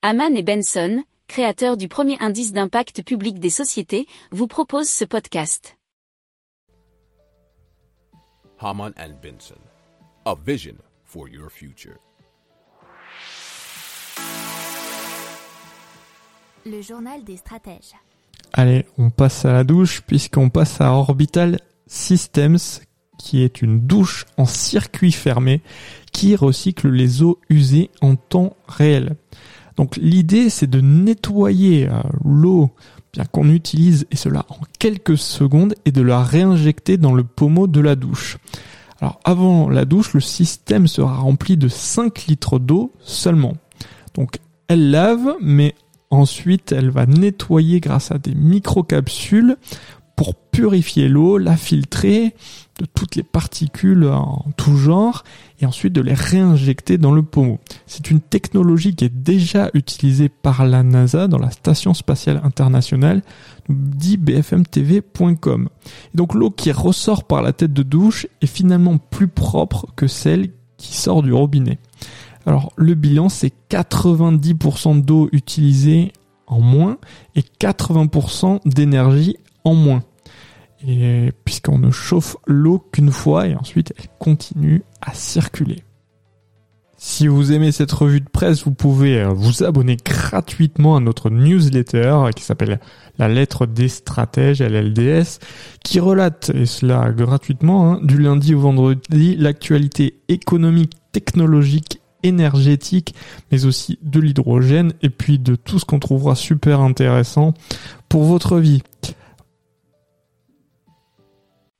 Haman et Benson, créateurs du premier indice d'impact public des sociétés, vous proposent ce podcast. Haman and Benson, a vision for your future. Le journal des stratèges. Allez, on passe à la douche puisqu'on passe à Orbital Systems qui est une douche en circuit fermé qui recycle les eaux usées en temps réel. Donc l'idée c'est de nettoyer euh, l'eau bien qu'on utilise et cela en quelques secondes et de la réinjecter dans le pommeau de la douche. Alors avant la douche, le système sera rempli de 5 litres d'eau seulement. Donc elle lave, mais ensuite elle va nettoyer grâce à des microcapsules pour purifier l'eau, la filtrer de toutes les particules en tout genre et ensuite de les réinjecter dans le pommeau. C'est une technologie qui est déjà utilisée par la NASA dans la station spatiale internationale, dit bfmtv.com. Donc l'eau qui ressort par la tête de douche est finalement plus propre que celle qui sort du robinet. Alors le bilan c'est 90% d'eau utilisée en moins et 80% d'énergie en moins. Et puisqu'on ne chauffe l'eau qu'une fois et ensuite elle continue à circuler. Si vous aimez cette revue de presse, vous pouvez euh, vous abonner gratuitement à notre newsletter qui s'appelle La lettre des stratèges, LLDS, qui relate, et cela gratuitement, hein, du lundi au vendredi, l'actualité économique, technologique, énergétique, mais aussi de l'hydrogène, et puis de tout ce qu'on trouvera super intéressant pour votre vie.